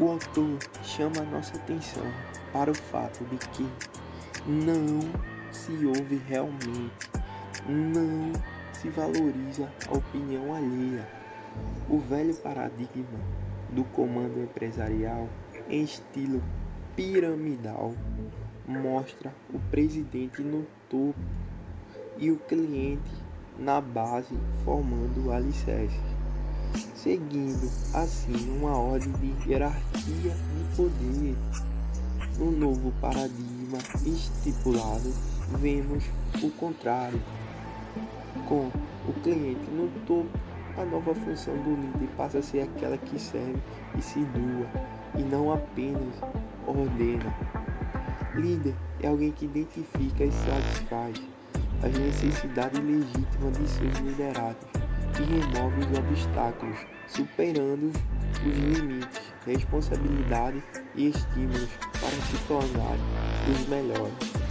O autor chama a nossa atenção para o fato de que não se ouve realmente, não se valoriza a opinião alheia. O velho paradigma do comando empresarial em estilo piramidal mostra o presidente no topo e o cliente na base formando o alicerce, seguindo assim uma ordem de hierarquia de poder. No novo paradigma estipulado, vemos o contrário. Com o cliente no topo, a nova função do líder passa a ser aquela que serve e se doa, e não apenas ordena. Líder é alguém que identifica e satisfaz as necessidades legítimas de seus liderados e remove os obstáculos, superando os limites, responsabilidade e estímulos para se tornarem os melhores.